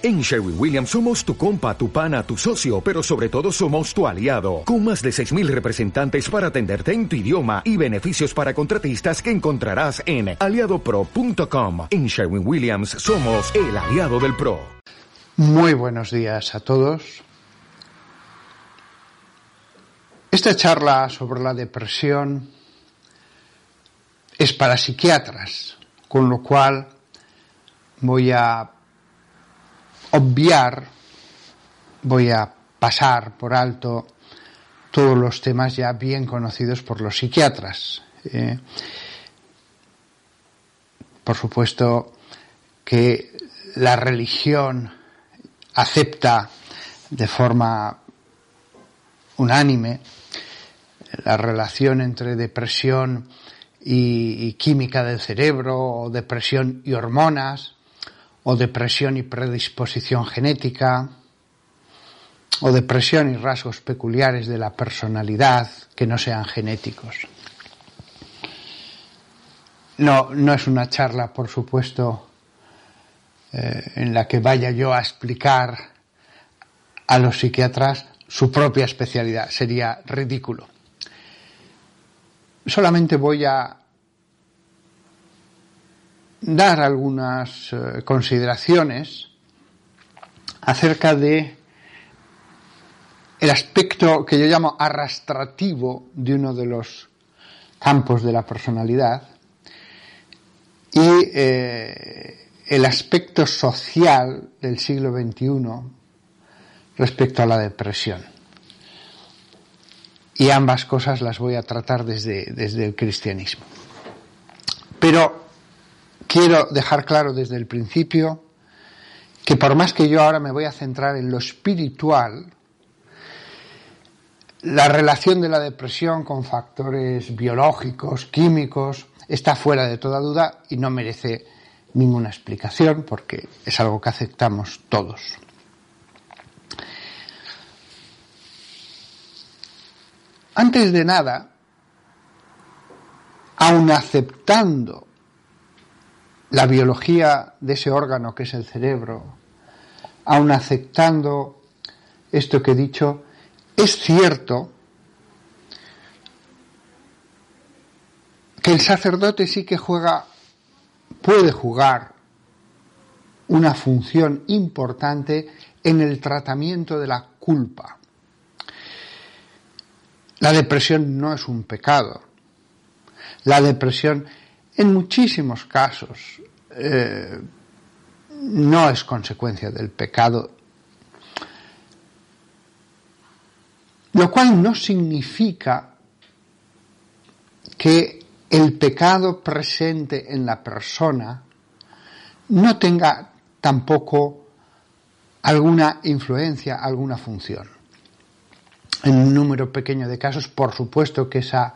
En Sherwin Williams somos tu compa, tu pana, tu socio, pero sobre todo somos tu aliado, con más de 6.000 representantes para atenderte en tu idioma y beneficios para contratistas que encontrarás en aliadopro.com. En Sherwin Williams somos el aliado del PRO. Muy buenos días a todos. Esta charla sobre la depresión es para psiquiatras, con lo cual voy a obviar, voy a pasar por alto todos los temas ya bien conocidos por los psiquiatras. ¿eh? por supuesto que la religión acepta de forma unánime la relación entre depresión y, y, química del cerebro o depresión y hormonas o depresión y predisposición genética, o depresión y rasgos peculiares de la personalidad que no sean genéticos. No, no es una charla, por supuesto, eh, en la que vaya yo a explicar a los psiquiatras su propia especialidad. Sería ridículo. Solamente voy a dar algunas eh, consideraciones acerca de el aspecto que yo llamo arrastrativo de uno de los campos de la personalidad y eh, el aspecto social del siglo XXI respecto a la depresión. Y ambas cosas las voy a tratar desde, desde el cristianismo. Pero quiero dejar claro desde el principio que por más que yo ahora me voy a centrar en lo espiritual, la relación de la depresión con factores biológicos, químicos, está fuera de toda duda y no merece ninguna explicación porque es algo que aceptamos todos. Antes de nada, aun aceptando la biología de ese órgano que es el cerebro, aun aceptando esto que he dicho, es cierto que el sacerdote sí que juega, puede jugar una función importante en el tratamiento de la culpa. La depresión no es un pecado. La depresión en muchísimos casos eh, no es consecuencia del pecado, lo cual no significa que el pecado presente en la persona no tenga tampoco alguna influencia, alguna función. En un número pequeño de casos, por supuesto que esa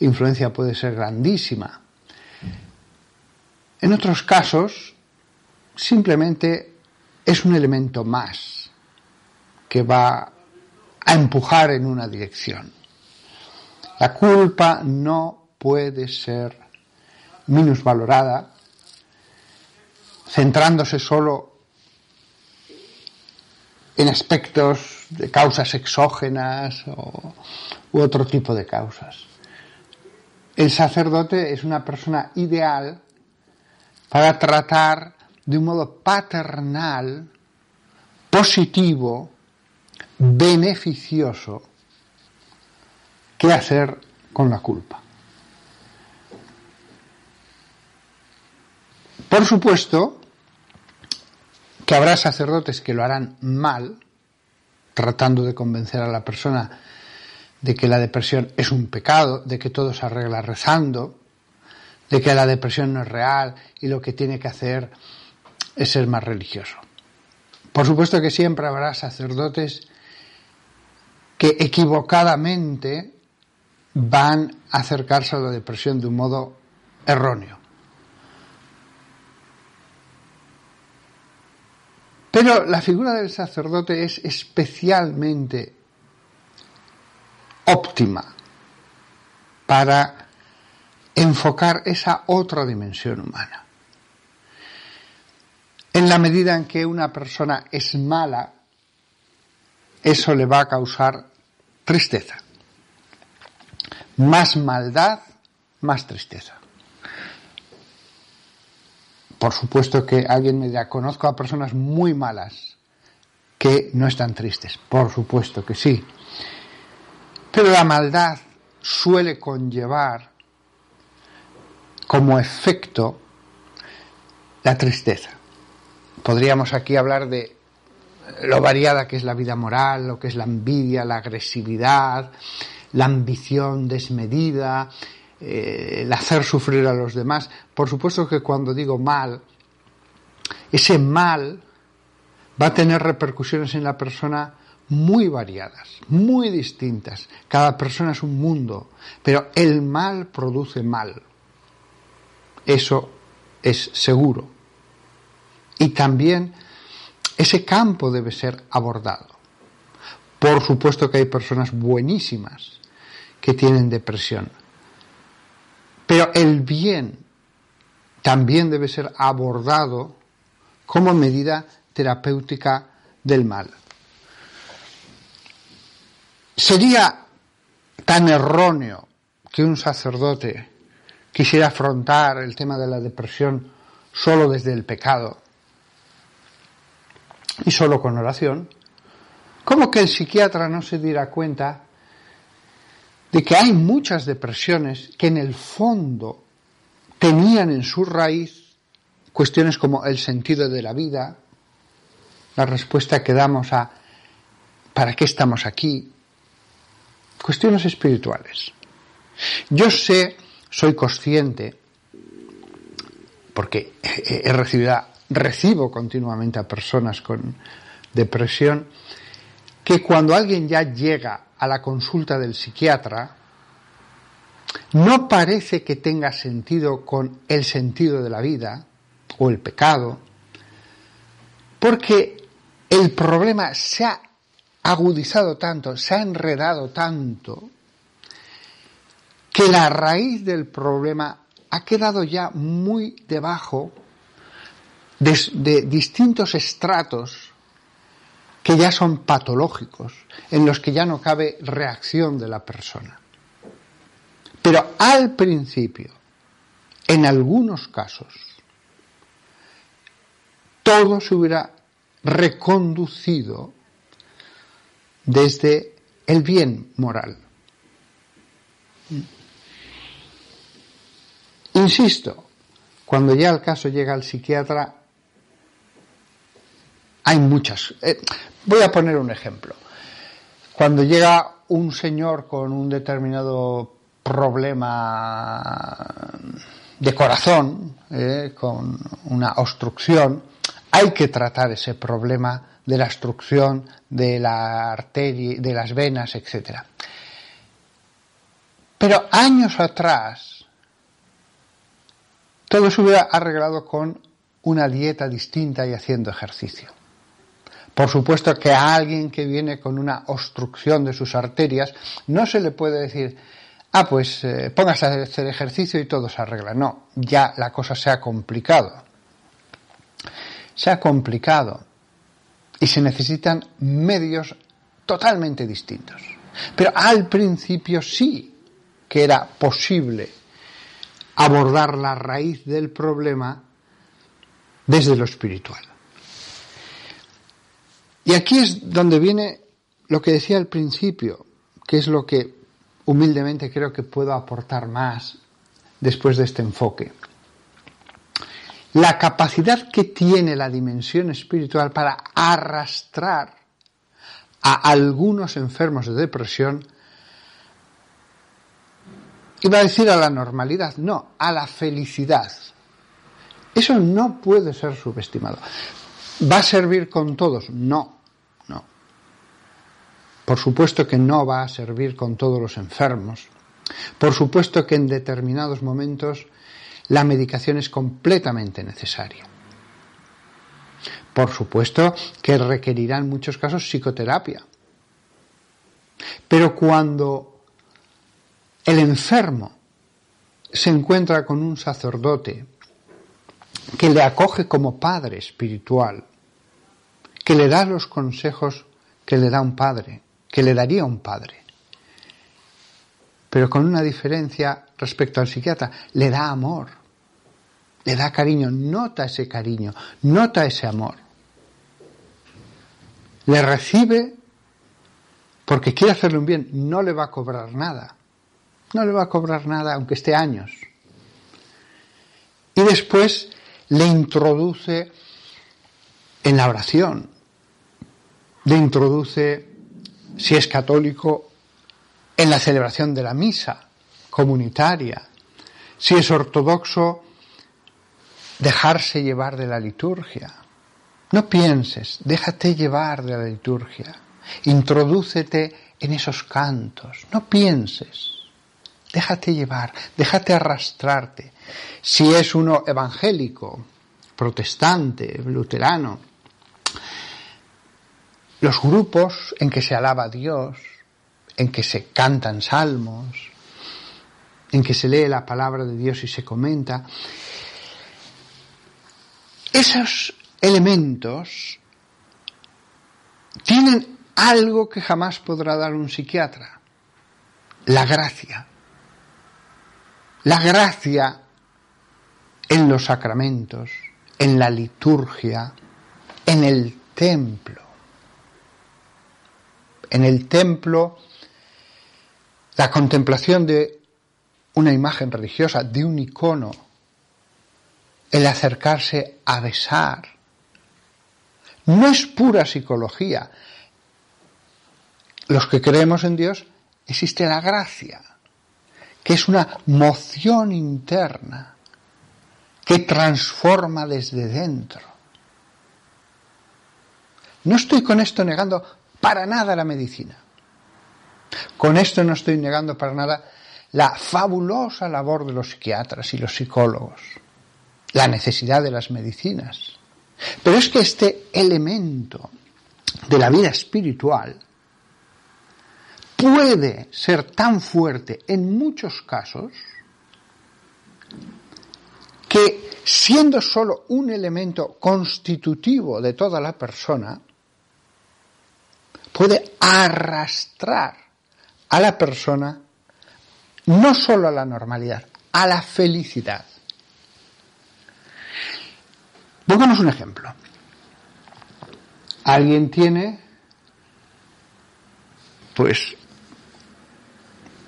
influencia puede ser grandísima. En otros casos, simplemente es un elemento más que va a empujar en una dirección. La culpa no puede ser minusvalorada centrándose solo en aspectos de causas exógenas o, u otro tipo de causas. El sacerdote es una persona ideal para tratar de un modo paternal, positivo, beneficioso, qué hacer con la culpa. Por supuesto que habrá sacerdotes que lo harán mal, tratando de convencer a la persona de que la depresión es un pecado, de que todo se arregla rezando, de que la depresión no es real y lo que tiene que hacer es ser más religioso. Por supuesto que siempre habrá sacerdotes que equivocadamente van a acercarse a la depresión de un modo erróneo. Pero la figura del sacerdote es especialmente óptima para enfocar esa otra dimensión humana. En la medida en que una persona es mala, eso le va a causar tristeza. Más maldad, más tristeza. Por supuesto que alguien me dirá, conozco a personas muy malas que no están tristes. Por supuesto que sí. Pero la maldad suele conllevar como efecto la tristeza. Podríamos aquí hablar de lo variada que es la vida moral, lo que es la envidia, la agresividad, la ambición desmedida, eh, el hacer sufrir a los demás. Por supuesto que cuando digo mal, ese mal va a tener repercusiones en la persona muy variadas, muy distintas. Cada persona es un mundo, pero el mal produce mal. Eso es seguro. Y también ese campo debe ser abordado. Por supuesto que hay personas buenísimas que tienen depresión, pero el bien también debe ser abordado como medida terapéutica del mal. Sería tan erróneo que un sacerdote quisiera afrontar el tema de la depresión solo desde el pecado y solo con oración, como que el psiquiatra no se diera cuenta de que hay muchas depresiones que en el fondo tenían en su raíz cuestiones como el sentido de la vida, la respuesta que damos a ¿para qué estamos aquí? Cuestiones espirituales. Yo sé, soy consciente, porque he recibido, recibo continuamente a personas con depresión, que cuando alguien ya llega a la consulta del psiquiatra, no parece que tenga sentido con el sentido de la vida o el pecado, porque el problema se ha agudizado tanto, se ha enredado tanto, que la raíz del problema ha quedado ya muy debajo de, de distintos estratos que ya son patológicos, en los que ya no cabe reacción de la persona. Pero al principio, en algunos casos, todo se hubiera reconducido desde el bien moral. Insisto, cuando ya el caso llega al psiquiatra, hay muchas. Eh, voy a poner un ejemplo. Cuando llega un señor con un determinado problema de corazón, eh, con una obstrucción, hay que tratar ese problema de la obstrucción de la arteria, de las venas, etc. Pero años atrás, todo se hubiera arreglado con una dieta distinta y haciendo ejercicio. Por supuesto que a alguien que viene con una obstrucción de sus arterias no se le puede decir, ah, pues eh, póngase a hacer ejercicio y todo se arregla. No, ya la cosa se ha complicado. Se ha complicado y se necesitan medios totalmente distintos. Pero al principio sí que era posible abordar la raíz del problema desde lo espiritual. Y aquí es donde viene lo que decía al principio, que es lo que humildemente creo que puedo aportar más después de este enfoque. La capacidad que tiene la dimensión espiritual para arrastrar a algunos enfermos de depresión, iba a decir a la normalidad, no, a la felicidad. Eso no puede ser subestimado. ¿Va a servir con todos? No. Por supuesto que no va a servir con todos los enfermos. Por supuesto que en determinados momentos la medicación es completamente necesaria. Por supuesto que requerirá en muchos casos psicoterapia. Pero cuando el enfermo se encuentra con un sacerdote que le acoge como padre espiritual, que le da los consejos que le da un padre, que le daría un padre. Pero con una diferencia respecto al psiquiatra, le da amor, le da cariño, nota ese cariño, nota ese amor. Le recibe porque quiere hacerle un bien, no le va a cobrar nada. No le va a cobrar nada aunque esté años. Y después le introduce en la oración, le introduce, si es católico, en la celebración de la misa comunitaria, si es ortodoxo, dejarse llevar de la liturgia. No pienses, déjate llevar de la liturgia, introdúcete en esos cantos, no pienses, déjate llevar, déjate arrastrarte. Si es uno evangélico, protestante, luterano, los grupos en que se alaba a Dios, en que se cantan salmos, en que se lee la palabra de Dios y se comenta, esos elementos tienen algo que jamás podrá dar un psiquiatra, la gracia. La gracia en los sacramentos, en la liturgia, en el templo. En el templo, la contemplación de una imagen religiosa, de un icono, el acercarse a besar, no es pura psicología. Los que creemos en Dios, existe la gracia, que es una moción interna que transforma desde dentro. No estoy con esto negando para nada la medicina. Con esto no estoy negando para nada la fabulosa labor de los psiquiatras y los psicólogos, la necesidad de las medicinas. Pero es que este elemento de la vida espiritual puede ser tan fuerte en muchos casos que siendo solo un elemento constitutivo de toda la persona, puede arrastrar a la persona no solo a la normalidad, a la felicidad. Pongamos un ejemplo. Alguien tiene, pues,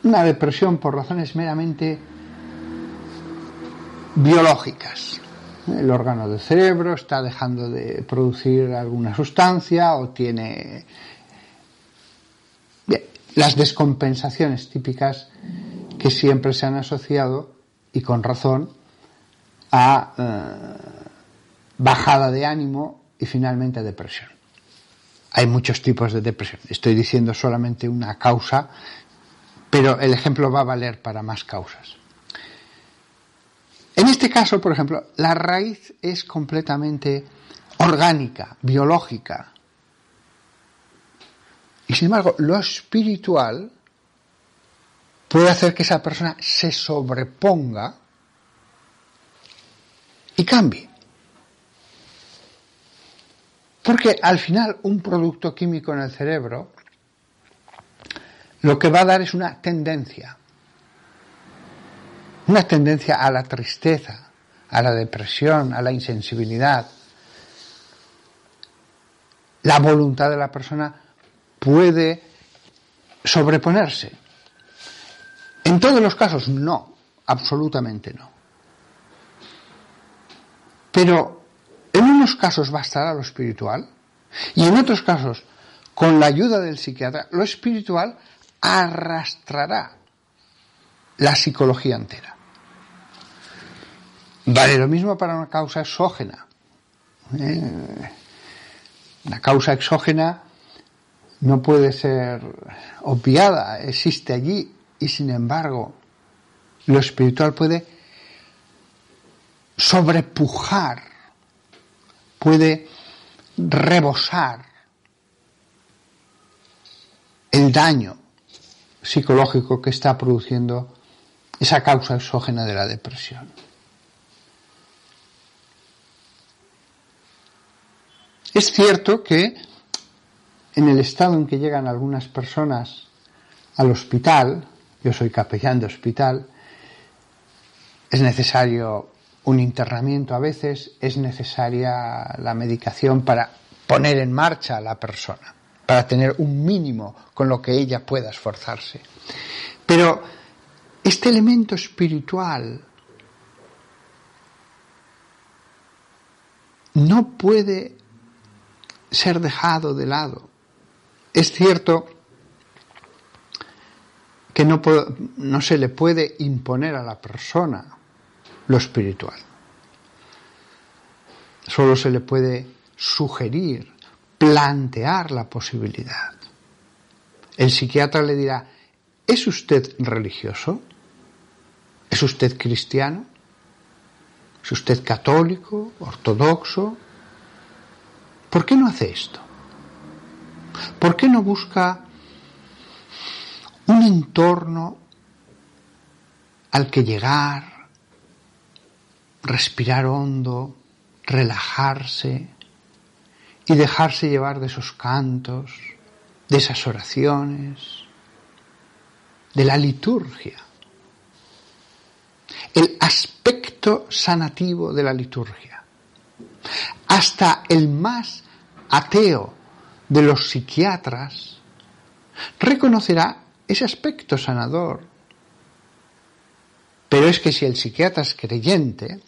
una depresión por razones meramente biológicas. El órgano del cerebro está dejando de producir alguna sustancia o tiene las descompensaciones típicas que siempre se han asociado, y con razón, a eh, bajada de ánimo y finalmente depresión. Hay muchos tipos de depresión. Estoy diciendo solamente una causa, pero el ejemplo va a valer para más causas. En este caso, por ejemplo, la raíz es completamente orgánica, biológica. Y sin embargo, lo espiritual puede hacer que esa persona se sobreponga y cambie. Porque al final un producto químico en el cerebro lo que va a dar es una tendencia, una tendencia a la tristeza, a la depresión, a la insensibilidad. La voluntad de la persona puede sobreponerse. En todos los casos no, absolutamente no. Pero en unos casos bastará lo espiritual y en otros casos, con la ayuda del psiquiatra, lo espiritual arrastrará la psicología entera. Vale lo mismo para una causa exógena. ¿eh? Una causa exógena no puede ser obviada, existe allí y sin embargo lo espiritual puede sobrepujar puede rebosar el daño psicológico que está produciendo esa causa exógena de la depresión. Es cierto que en el estado en que llegan algunas personas al hospital, yo soy capellán de hospital, es necesario un internamiento a veces, es necesaria la medicación para poner en marcha a la persona, para tener un mínimo con lo que ella pueda esforzarse. Pero este elemento espiritual no puede ser dejado de lado. Es cierto que no, se le puede imponer a la persona lo espiritual. Solo se le puede sugerir, plantear la posibilidad. El psiquiatra le dirá, ¿es usted religioso? ¿Es usted cristiano? ¿Es usted católico, ortodoxo? ¿Por qué no hace esto? ¿Por qué no busca un entorno al que llegar, respirar hondo, relajarse y dejarse llevar de esos cantos, de esas oraciones, de la liturgia? El aspecto sanativo de la liturgia. Hasta el más ateo de los psiquiatras reconocerá ese aspecto sanador. Pero es que si el psiquiatra es creyente,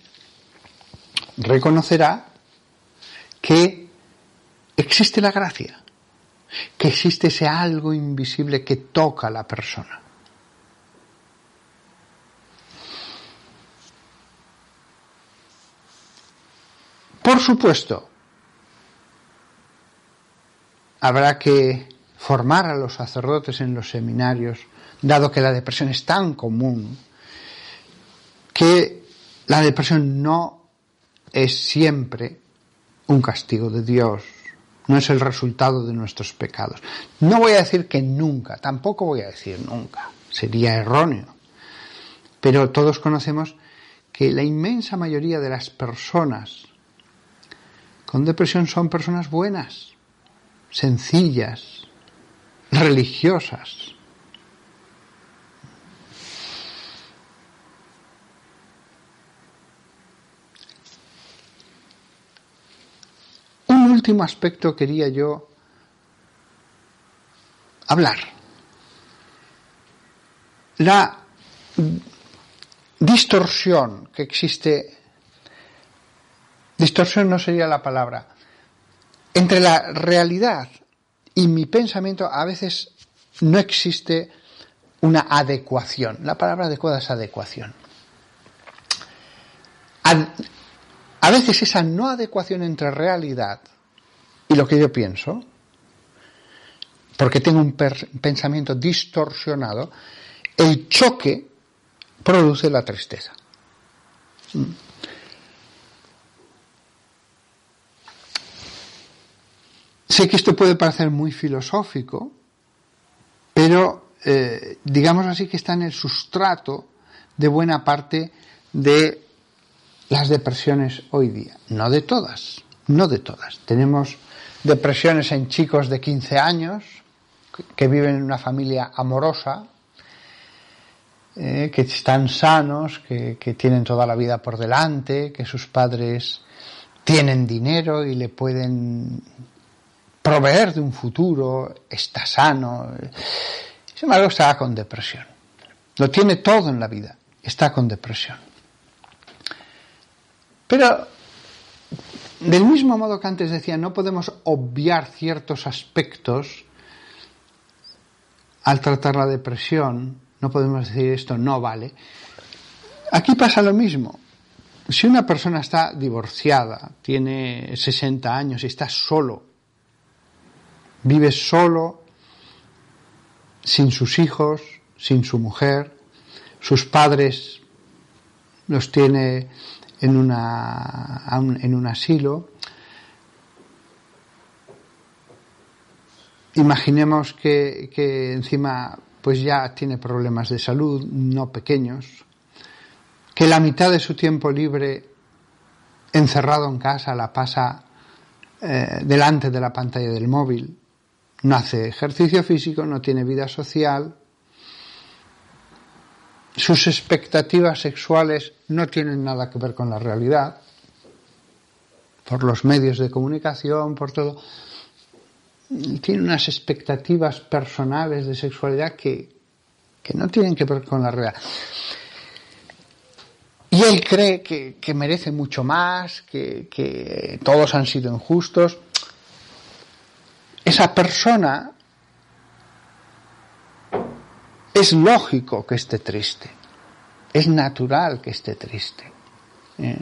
reconocerá que existe la gracia, que existe ese algo invisible que toca a la persona. Por supuesto, habrá que formar a los sacerdotes en los seminarios, dado que la depresión es tan común, que la depresión no es siempre un castigo de Dios, no es el resultado de nuestros pecados. No voy a decir que nunca, tampoco voy a decir nunca, sería erróneo, pero todos conocemos que la inmensa mayoría de las personas con depresión son personas buenas, sencillas, religiosas. Un último aspecto quería yo hablar. La distorsión que existe, distorsión no sería la palabra, entre la realidad y mi pensamiento a veces no existe una adecuación. La palabra adecuada es adecuación. A, veces esa no adecuación entre realidad y lo que yo pienso, porque tengo un pensamiento distorsionado, el choque produce la tristeza. Sé que esto puede parecer muy filosófico, pero eh, digamos así que está en el sustrato de buena parte de las depresiones hoy día. No de todas, no de todas. Tenemos depresiones en chicos de 15 años que viven en una familia amorosa, eh, que están sanos, que, tienen toda la vida por delante, que sus padres tienen dinero y le pueden proveer de un futuro, está sano. Sin embargo, está con depresión. Lo tiene todo en la vida, está con depresión. Pero, del mismo modo que antes decía, no podemos obviar ciertos aspectos al tratar la depresión, no podemos decir esto no vale. Aquí pasa lo mismo. Si una persona está divorciada, tiene 60 años y está solo Vive solo, sin sus hijos, sin su mujer, sus padres los tiene en, en un asilo. Imaginemos que, que encima pues ya tiene problemas de salud, no pequeños, que la mitad de su tiempo libre encerrado en casa la pasa eh, delante de la pantalla del móvil, no hace ejercicio físico, no tiene vida social, sus expectativas sexuales no tienen nada que ver con la realidad, por los medios de comunicación, por todo. Tiene unas expectativas personales de sexualidad que, no tienen que ver con la realidad. Y él cree que, merece mucho más, que, que todos han sido injustos. Esa persona es lógico que esté triste, es natural que esté triste, ¿eh?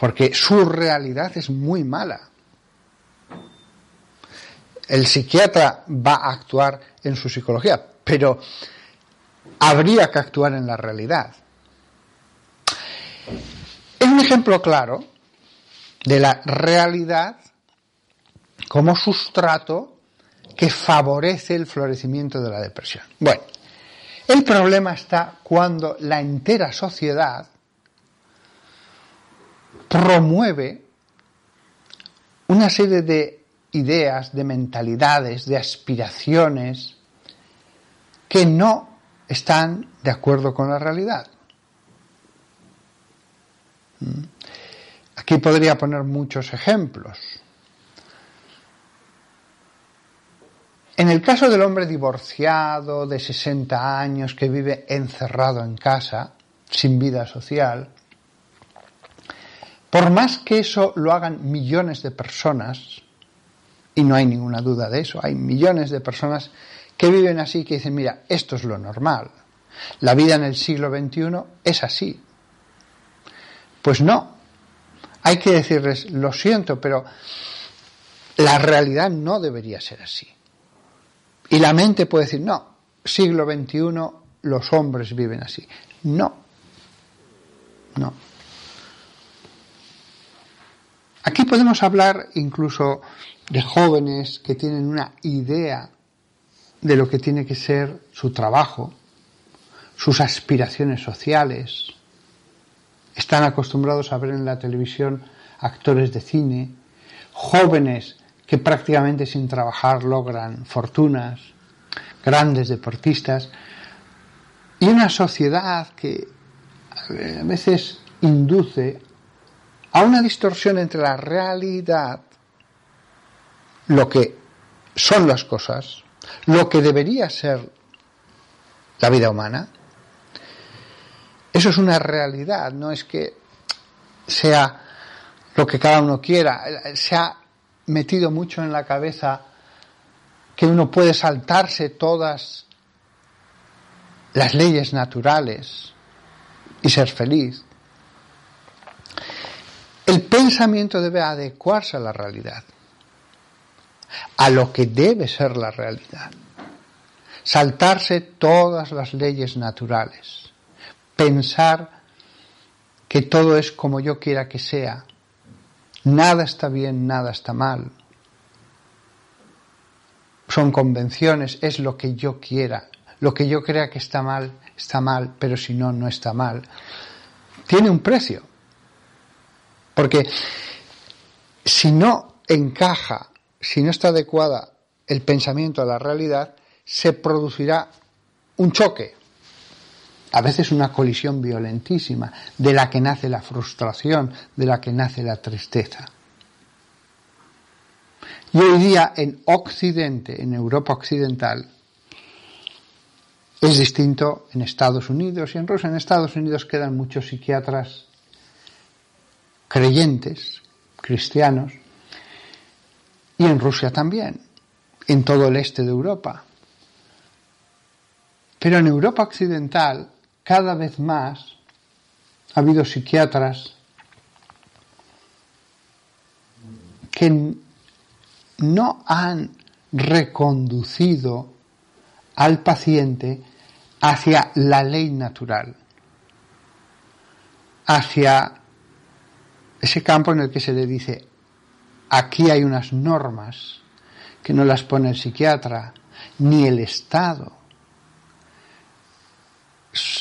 porque su realidad es muy mala. El psiquiatra va a actuar en su psicología, pero habría que actuar en la realidad. Es un ejemplo claro de la realidad como sustrato que favorece el florecimiento de la depresión. Bueno, el problema está cuando la entera sociedad promueve una serie de ideas, de mentalidades, de aspiraciones que no están de acuerdo con la realidad. ¿Mm? Aquí podría poner muchos ejemplos. En el caso del hombre divorciado de 60 años que vive encerrado en casa, sin vida social, por más que eso lo hagan millones de personas, y no hay ninguna duda de eso, hay millones de personas que viven así, que dicen, mira, esto es lo normal, la vida en el siglo XXI es así. Pues no, hay que decirles, lo siento, pero la realidad no debería ser así. Y la mente puede decir, no, siglo XXI los hombres viven así. No, no. Aquí podemos hablar incluso de jóvenes que tienen una idea de lo que tiene que ser su trabajo, sus aspiraciones sociales. Están acostumbrados a ver en la televisión actores de cine, jóvenes que prácticamente sin trabajar logran fortunas, grandes deportistas, y una sociedad que a veces induce a una distorsión entre la realidad, lo que son las cosas, lo que debería ser la vida humana. Eso es una realidad, no es que sea lo que cada uno quiera, sea metido mucho en la cabeza que uno puede saltarse todas las leyes naturales y ser feliz. El pensamiento debe adecuarse a la realidad, a lo que debe ser la realidad. Saltarse todas las leyes naturales, pensar que todo es como yo quiera que sea, Nada está bien, nada está mal. Son convenciones, es lo que yo quiera. Lo que yo crea que está mal, está mal, pero si no, no está mal. Tiene un precio. Porque si no encaja, si no está adecuada el pensamiento a la realidad, se producirá un choque, a veces una colisión violentísima, de la que nace la frustración, de la que nace la tristeza. Y hoy día en Occidente, en Europa Occidental, es distinto en Estados Unidos y en Rusia. En Estados Unidos quedan muchos psiquiatras creyentes, cristianos, y en Rusia también, en todo el este de Europa. Pero en Europa Occidental cada vez más ha habido psiquiatras que no han reconducido al paciente hacia la ley natural, hacia ese campo en el que se le dice, aquí hay unas normas que no las pone el psiquiatra, ni el Estado,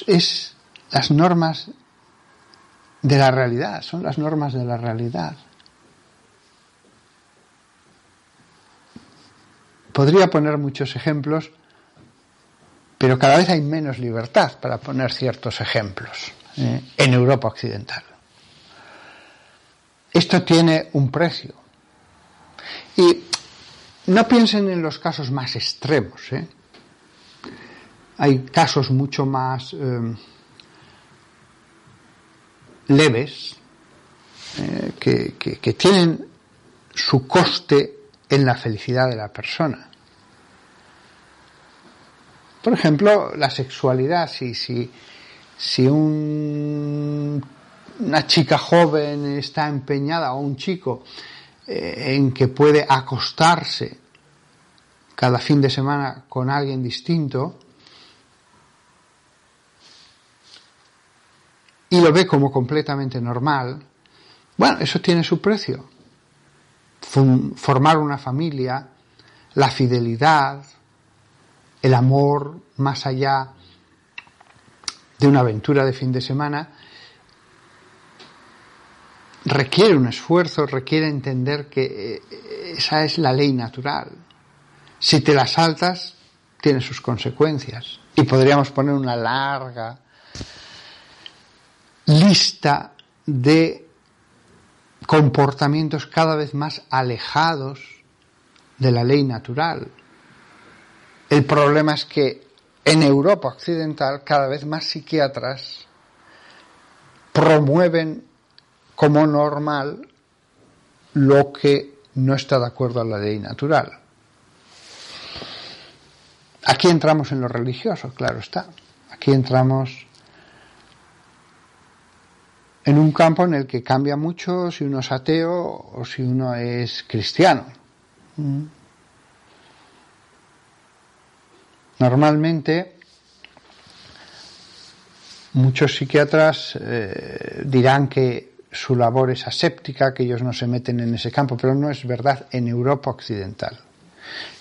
es las normas de la realidad, son las normas de la realidad. Podría poner muchos ejemplos, pero cada vez hay menos libertad para poner ciertos ejemplos eh, en Europa Occidental. Esto tiene un precio. Y no piensen en los casos más extremos. ¿eh? Hay casos mucho más eh, leves que tienen su coste en la felicidad de la persona. Por ejemplo, la sexualidad, si, si, si una chica joven está empeñada o un chico eh, en que puede acostarse cada fin de semana con alguien distinto y lo ve como completamente normal, bueno, eso tiene su precio. Formar una familia, la fidelidad, el amor más allá de una aventura de fin de semana, requiere un esfuerzo, requiere entender que eh, esa es la ley natural. Si te la saltas, tiene sus consecuencias. Y podríamos poner una larga lista de comportamientos cada vez más alejados de la ley natural. El problema es que en Europa Occidental cada vez más psiquiatras promueven como normal lo que no está de acuerdo a la ley natural. Aquí entramos en lo religioso, claro está. Aquí entramos en un campo en el que cambia mucho si uno es ateo o si uno es cristiano. Mm. Normalmente, muchos psiquiatras eh, dirán que su labor es aséptica, que ellos no se meten en ese campo, pero no es verdad en Europa Occidental.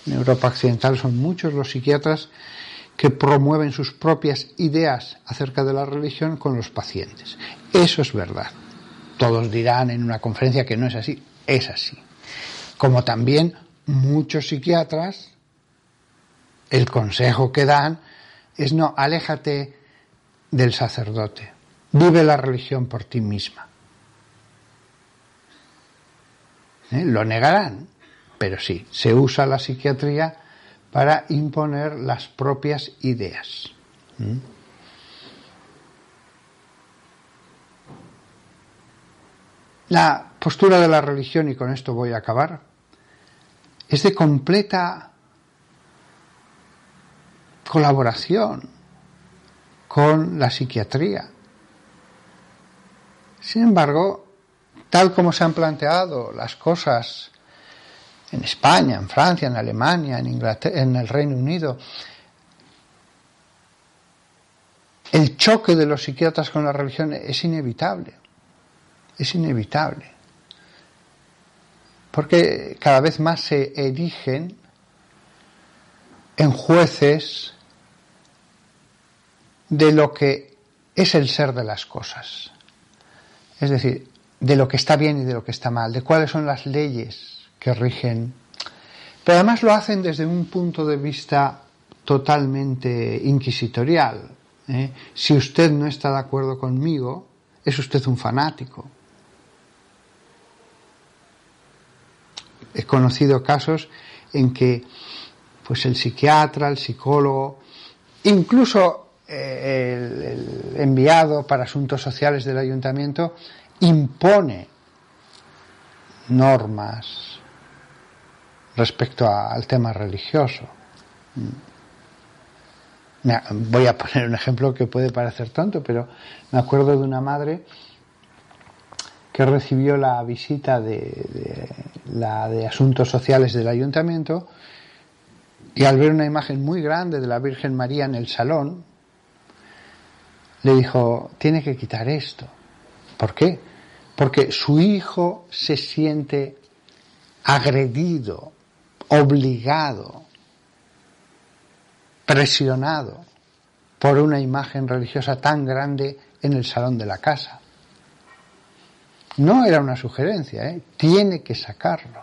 En Europa Occidental son muchos los psiquiatras que promueven sus propias ideas acerca de la religión con los pacientes. Eso es verdad. Todos dirán en una conferencia que no es así. Es así. Como también muchos psiquiatras el consejo que dan es no, aléjate del sacerdote, vive la religión por ti misma. ¿Eh? Lo negarán, pero sí, se usa la psiquiatría para imponer las propias ideas. ¿Mm? La postura de la religión, y con esto voy a acabar, es de completa colaboración con la psiquiatría. Sin embargo, tal como se han planteado las cosas en España, en Francia, en Alemania, en Inglaterra, en el Reino Unido, el choque de los psiquiatras con la religión es inevitable. Es inevitable. Porque cada vez más se erigen en jueces de lo que es el ser de las cosas. Es decir, de lo que está bien y de lo que está mal, de cuáles son las leyes que rigen. Pero además lo hacen desde un punto de vista totalmente inquisitorial. ¿eh? Si usted no está de acuerdo conmigo, es usted un fanático. He conocido casos en que pues el psiquiatra, el psicólogo, incluso el, enviado para asuntos sociales del ayuntamiento impone normas respecto al tema religioso. Voy a poner un ejemplo que puede parecer tonto, pero me acuerdo de una madre que recibió la visita de la de asuntos sociales del ayuntamiento y al ver una imagen muy grande de la Virgen María en el salón, le dijo, tiene que quitar esto. ¿Por qué? Porque su hijo se siente agredido, obligado, presionado por una imagen religiosa tan grande en el salón de la casa. No era una sugerencia, ¿eh? tiene que sacarlo.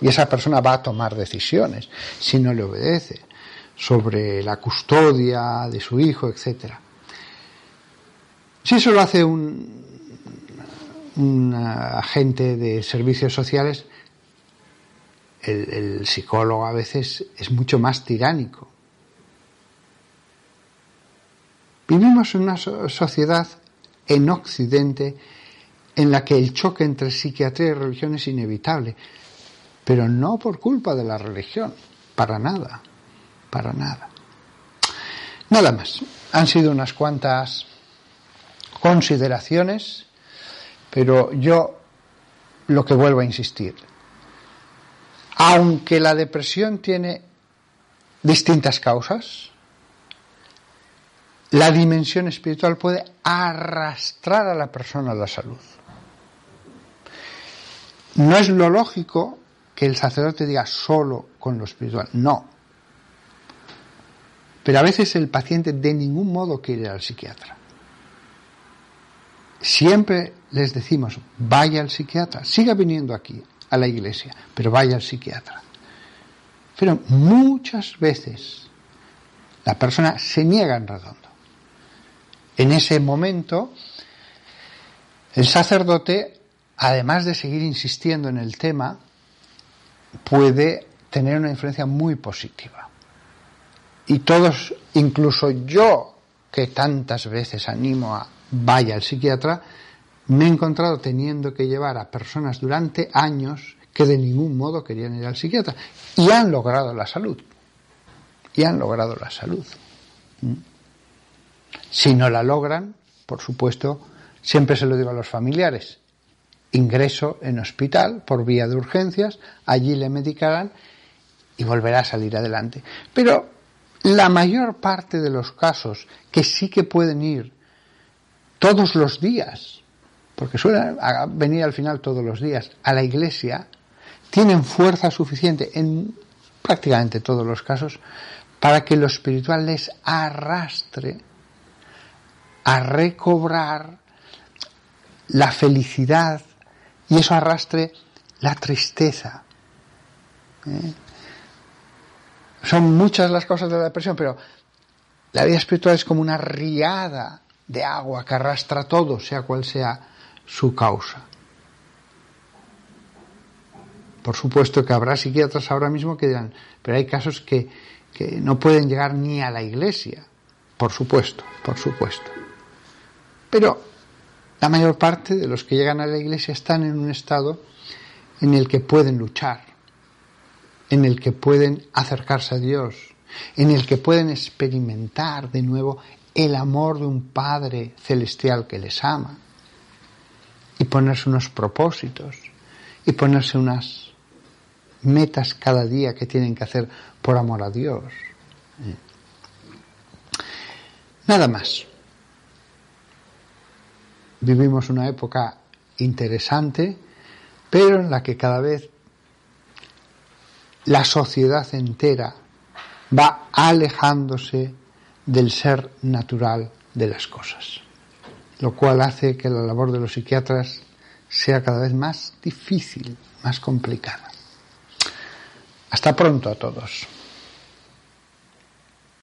Y esa persona va a tomar decisiones si no le obedece sobre la custodia de su hijo, etc. Si eso lo hace un, un agente de servicios sociales, el, psicólogo a veces es mucho más tiránico. Vivimos en una sociedad en Occidente en la que el choque entre psiquiatría y religión es inevitable, pero no por culpa de la religión, para nada, para nada. Nada más, han sido unas cuantas consideraciones, pero yo lo que vuelvo a insistir, aunque la depresión tiene distintas causas, la dimensión espiritual puede arrastrar a la persona a la salud. No es lo lógico que el sacerdote diga solo con lo espiritual, no. Pero a veces el paciente de ningún modo quiere ir al psiquiatra. Siempre les decimos, vaya al psiquiatra, siga viniendo aquí a la iglesia, pero vaya al psiquiatra. Pero muchas veces la persona se niega en redondo. En ese momento, el sacerdote además de seguir insistiendo en el tema, puede tener una influencia muy positiva. Y todos, incluso yo, que tantas veces animo a vaya al psiquiatra, me he encontrado teniendo que llevar a personas durante años que de ningún modo querían ir al psiquiatra y han logrado la salud. Y han logrado la salud. ¿Mm? Si no la logran, por supuesto, siempre se lo digo a los familiares, ingreso en hospital por vía de urgencias, allí le medicarán y volverá a salir adelante. Pero la mayor parte de los casos que sí que pueden ir todos los días, porque suelen venir al final todos los días a la iglesia, tienen fuerza suficiente en prácticamente todos los casos para que lo espiritual les arrastre a recobrar la felicidad y eso arrastre la tristeza. ¿eh? Son muchas las cosas de la depresión, pero la vida espiritual es como una riada de agua que arrastra todo, sea cual sea su causa. Por supuesto que habrá psiquiatras ahora mismo que dirán, pero hay casos que, que no pueden llegar ni a la iglesia. Por supuesto, por supuesto. Pero la mayor parte de los que llegan a la iglesia están en un estado en el que pueden luchar, en el que pueden acercarse a Dios, en el que pueden experimentar de nuevo el amor de un Padre celestial que les ama y ponerse unos propósitos y ponerse unas metas cada día que tienen que hacer por amor a Dios. Nada más. Vivimos una época interesante, pero en la que cada vez la sociedad entera va alejándose del ser natural de las cosas, lo cual hace que la labor de los psiquiatras sea cada vez más difícil, más complicada. Hasta pronto a todos.